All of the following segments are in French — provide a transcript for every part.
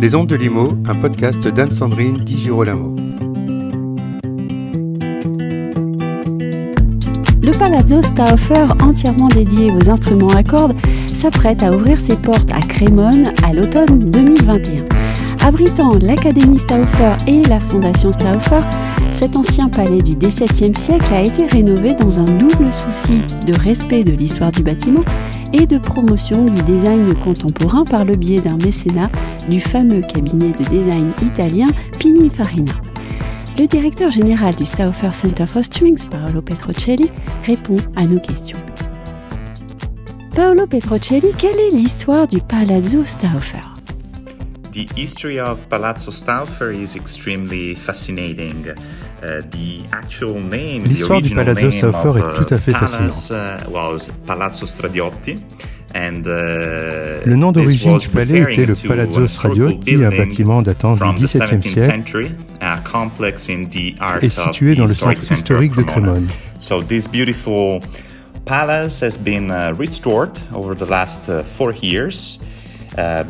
Les Ondes de Limo, un podcast d'Anne-Sandrine Di Girolamo. Le Palazzo Stauffer, entièrement dédié aux instruments à cordes, s'apprête à ouvrir ses portes à Crémone à l'automne 2021. Abritant l'Académie Stauffer et la Fondation Stauffer, cet ancien palais du XVIIe siècle a été rénové dans un double souci de respect de l'histoire du bâtiment et de promotion du design contemporain par le biais d'un mécénat du fameux cabinet de design italien Pininfarina. Le directeur général du Stauffer Center for Strings, Paolo Petrocelli, répond à nos questions. Paolo Petrocelli, quelle est l'histoire du Palazzo Stauffer? The history of Palazzo Stauffer is extremely fascinating. Uh, L'histoire du Palazzo Stauffer est tout à fait fascinante. Uh, Palazzo Stradiotti. And, uh, le nom d'origine du palais était le Palazzo Stradiotti, un bâtiment datant du XVIIe siècle et situé dans le centre historique de Crémone. So this beautiful palace has been restored over the last four years. Euh,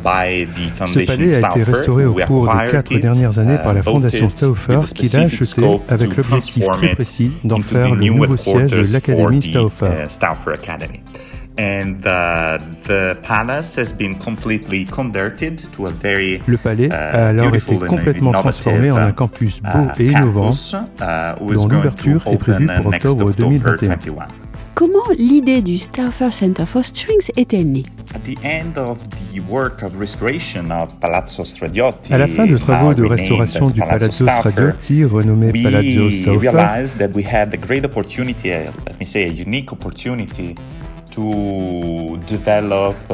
Ce palais a été restauré au cours des quatre dernières années par la uh, Fondation Stauffer qui l'a acheté avec l'objectif très précis d'en faire le nouveau siège de l'Académie Stauffer. Le palais a uh, alors été complètement transformé en un campus beau uh, et innovant dont l'ouverture est prévue pour octobre 2021. Comment l'idée du Stauffer Center for Strings est-elle née à la fin de travaux de restauration du Palazzo Stradiotti, renommé Palazzo Stauffer,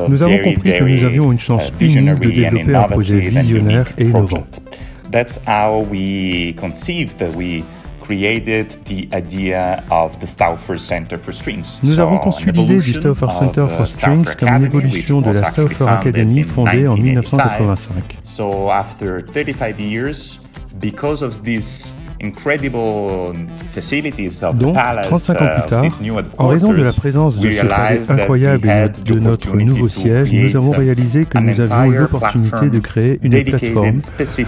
nous avons compris que nous avions une chance uh, unique de développer un projet visionnaire et innovant. That's how we conceived that we nous avons conçu l'idée du Stauffer Center for Strings comme une évolution de la Stauffer Academy fondée en 1985. So after 35 years, because of this donc, 35 ans plus uh, tard, en raison de la présence de ce palais incroyable de notre nouveau siège, nous avons réalisé que nous avions l'opportunité de créer une plateforme,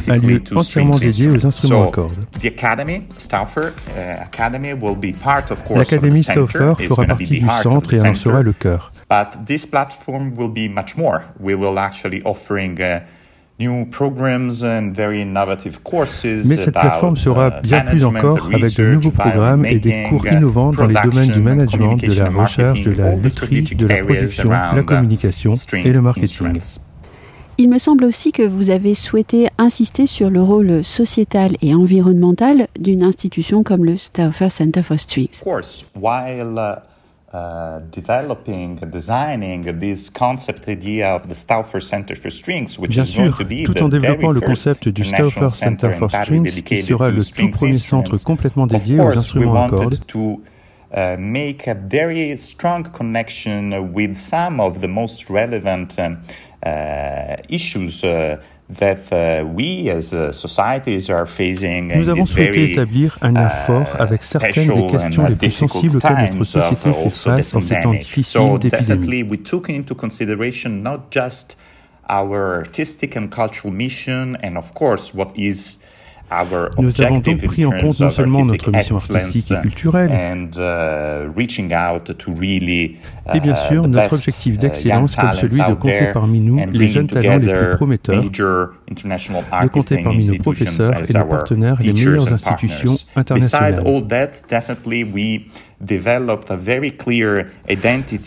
un lieu entièrement dédié aux instruments à cordes. Uh, L'Académie Stauffer fera partie du centre et en sera le cœur. Mais cette plateforme sera uh, bien plus encore avec de nouveaux programmes et des cours uh, innovants dans les domaines du management, de la recherche, de la lutherie, de la production, la communication et le marketing. Il me semble aussi que vous avez souhaité insister sur le rôle sociétal et environnemental d'une institution comme le Stauffer Center for Strings. Uh, developing, designing this concept idea of the Stauffer Center for Strings, which Bien sûr, tout en développant le concept du Stauffer Center for Strings, qui sera le tout premier centre complètement dédié aux instruments à cordes. Uh, make a very strong connection with some of the most relevant um, uh, issues uh, Uh, Nous avons souhaité établir un lien uh, fort avec certaines des questions les plus sensibles auxquelles notre société fait face en ces temps difficiles d'épidémie. our artistic and cultural mission and of course what is nous avons donc pris en compte non seulement notre mission artistique et culturelle, uh, et bien uh, sûr notre objectif uh, d'excellence comme celui de compter parmi nous les jeunes talents les plus prometteurs, de compter parmi nos professeurs et nos partenaires les meilleures institutions internationales.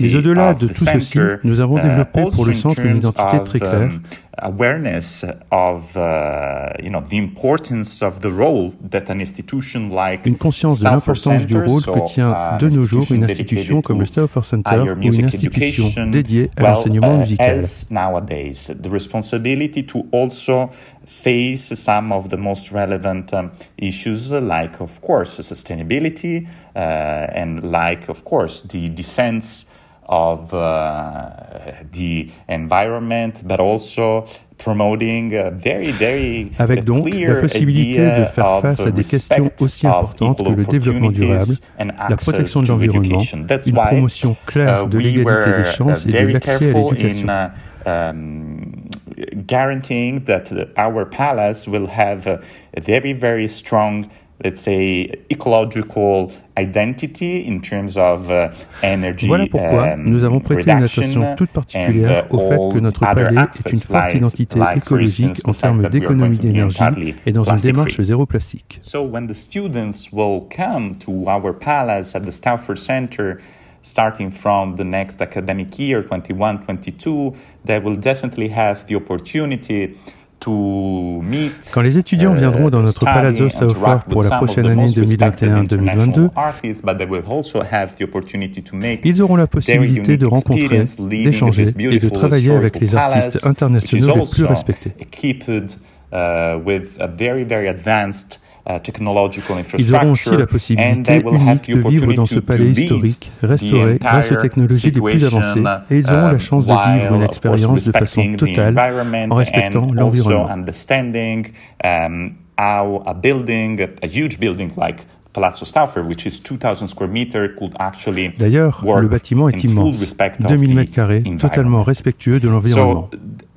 Mais au-delà de tout ceci, nous avons développé pour le centre une identité très claire um, awareness of uh, you know the importance of the role that an institution like une conscience de l'importance du rôle que tient uh, de nos jours une institution comme le Stauffer Center ou une institution dédiée à l'enseignement uh, musical. Nowadays, the responsibility to also face some of the most relevant um, issues like of course sustainability uh, and like of course the defense of uh, the environment, but also promoting a very, very Avec donc la possibilité de faire face à des questions aussi importantes que le développement durable, la protection de l'environnement, une promotion claire uh, de l'égalité des chances et de l'accès à l'éducation. Um, guaranteeing that our palace will have a very, very strong let's say, ecological identity in terms of uh, energy Voilà pourquoi um, nous avons prêté une attention toute particulière uh, au fait que notre palais est une forte identité écologique en termes that we are d'économie going to be d'énergie et dans une démarche zéro plastique. So when the students will come to our palace at the Stauffer Center, starting from the next academic year, 21-22, they will definitely have the opportunity Quand les étudiants uh, viendront dans notre Palazzo Stauffer pour la prochaine année 2021-2022, ils auront la possibilité de rencontrer, d'échanger et de travailler avec les artistes internationaux les plus respectés. Ils auront aussi la possibilité unique de vivre dans ce palais historique, restauré grâce aux technologies les plus avancées, et ils auront la chance de vivre une expérience de façon totale en respectant l'environnement. D'ailleurs, le bâtiment est immense, 2000 mètres carrés, totalement respectueux de l'environnement.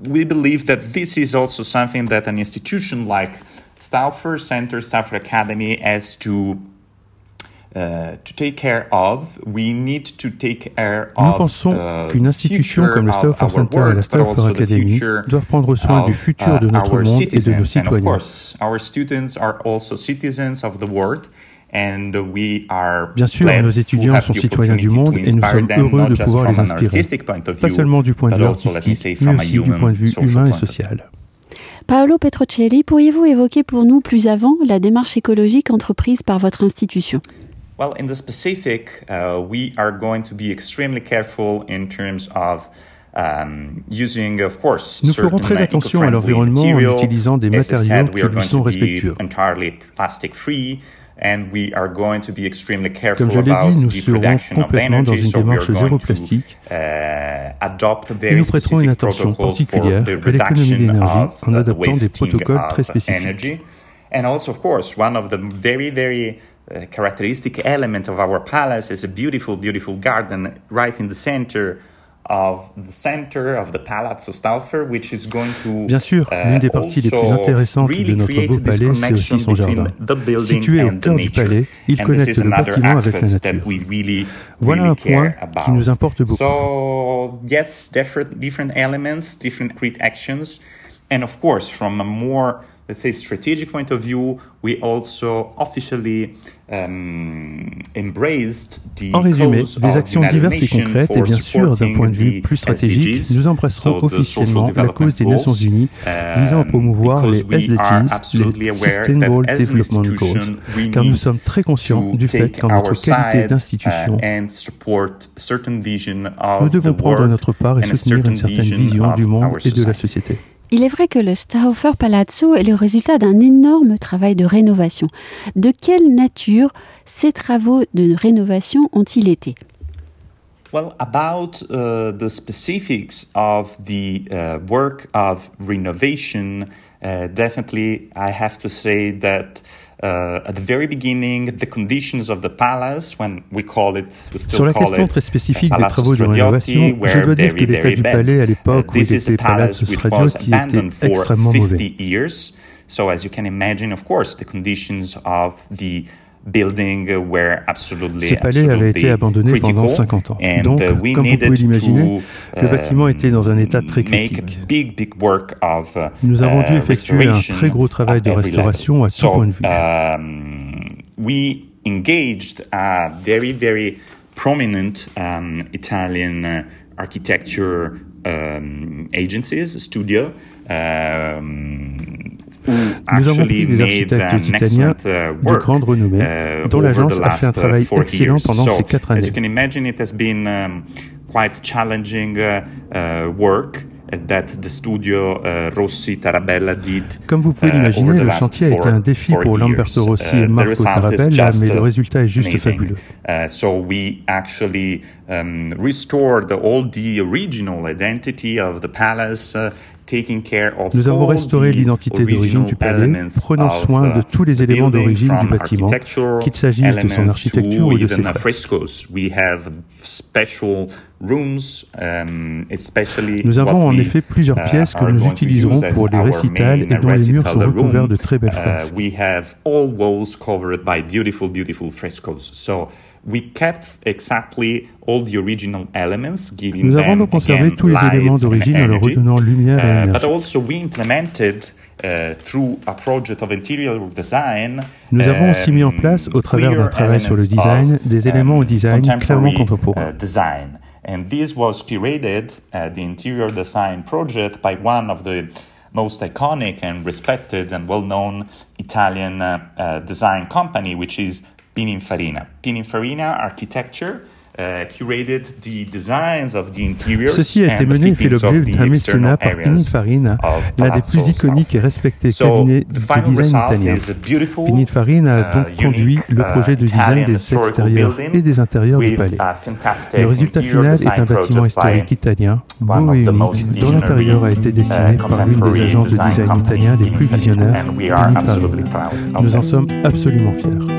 we believe that this is also something that an institution like Stauffer Center, Stauffer Academy has to Uh, to take care of. We need to take care Nous pensons uh, qu'une institution comme le Stauffer Center et la Stauffer Academy doivent prendre soin du futur de uh, notre monde et de nos citoyens. Our students are also citizens of the world. And we are Bien sûr, nos étudiants sont citoyens du monde et nous sommes heureux de pouvoir les inspirer, pas seulement du point de vue artistique, mais aussi du point de vue humain et social. Paolo Petrocelli, pourriez-vous évoquer pour nous plus avant la démarche écologique entreprise par votre institution? Well, in the specific, uh, we are going to be extremely careful in terms of um, using, of course, Nous ferons très attention à l'environnement en utilisant des matériaux qui lui sont respectueux. Comme je l'ai dit, nous serons complètement dans une démarche zéro plastique. uh, et nous prêterons une attention particulière à l'économie d'énergie en adoptant des protocoles très spécifiques. And also, of course, one of the very, very uh, characteristic element of our palace is a beautiful, beautiful garden right in the center Bien sûr, uh, l'une des parties les plus intéressantes de notre beau palais, c'est aussi son jardin. Situé au cœur du palais, il connecte le bâtiment avec la nature. Voilà un point qui nous importe beaucoup. So, yes, different, different elements, different actions, and of course, from a more let's say strategic point of view, we also officially um, embraced the En résumé, des actions diverses et concrètes et bien sûr d'un point de vue plus stratégique, nous embrasserons officiellement la cause des Nations Unies visant à promouvoir les SDGs, les Sustainable Development Goals, car nous sommes très conscients du fait qu'en notre qualité d'institution, uh, nous devons prendre notre part et soutenir une certaine vision du monde et de la société. Il est vrai que le Stauffer Palazzo est le résultat d'un énorme travail de rénovation. De quelle nature ces travaux de rénovation ont-ils été? Well, about uh, the specifics of the uh, work of renovation, uh, definitely I have to say that Uh, at the very beginning, the conditions of the palace, when we call it, we still Sur la question très spécifique des travaux de rénovation, je dois dire que l'état du palais à l'époque où il était Palazzo Stradioti était extrêmement mauvais. So as you can imagine, of course, the conditions of the ce palais avait été abandonné pendant 50 ans. Donc, uh, comme vous pouvez l'imaginer, le bâtiment était dans un état très critique. Nous avons dû uh, effectuer un très gros travail de restauration à tout point de vue. Um, we engaged a very, very prominent um, Italian uh, architecture um, agencies, studio, nous avons pris des architectes italiens uh, de grande renommée, uh, dont l'agence a fait un travail excellent pendant ces quatre années. Comme vous pouvez uh, l'imaginer, le chantier a été un défi pour Lamberto Rossi et Marco Tarabella, mais le résultat est juste fabuleux. so we actually um, restored all the original identity of the palace Nous avons restauré l'identité d'origine du palais, prenant soin de tous les éléments d'origine du bâtiment, qu'il s'agisse de son architecture ou de ses fresques. Um, nous avons en effet plusieurs uh, pièces que nous utiliserons pour les récitals et dont les murs sont recouverts de très belles uh, fresques. Nous avons donc conservé tous les éléments d'origine en leur redonnant lumière et uh, énergie. Nous avons aussi mis en place, au travers d'un travail sur le design, des éléments au um, design clairement contemporains. And this was curated, uh, the interior design project, by one of the most iconic and respected and well-known Italian uh, uh, design company, which is Pininfarina. Pininfarina Architecture Uh, Ceci a été mené et fait l'objet d'un mécénat par Pininfarina, l'un des plus iconiques et respectés cabinets de design italien. Pininfarina a donc uh, conduit le uh, projet de design des extérieurs et des intérieurs du palais. Le résultat final est un bâtiment historique italien, beau et unique, dont l'intérieur a été dessiné par l'une des agences de design italiens les plus visionnaires, Pininfarina. Nous en sommes absolument fiers.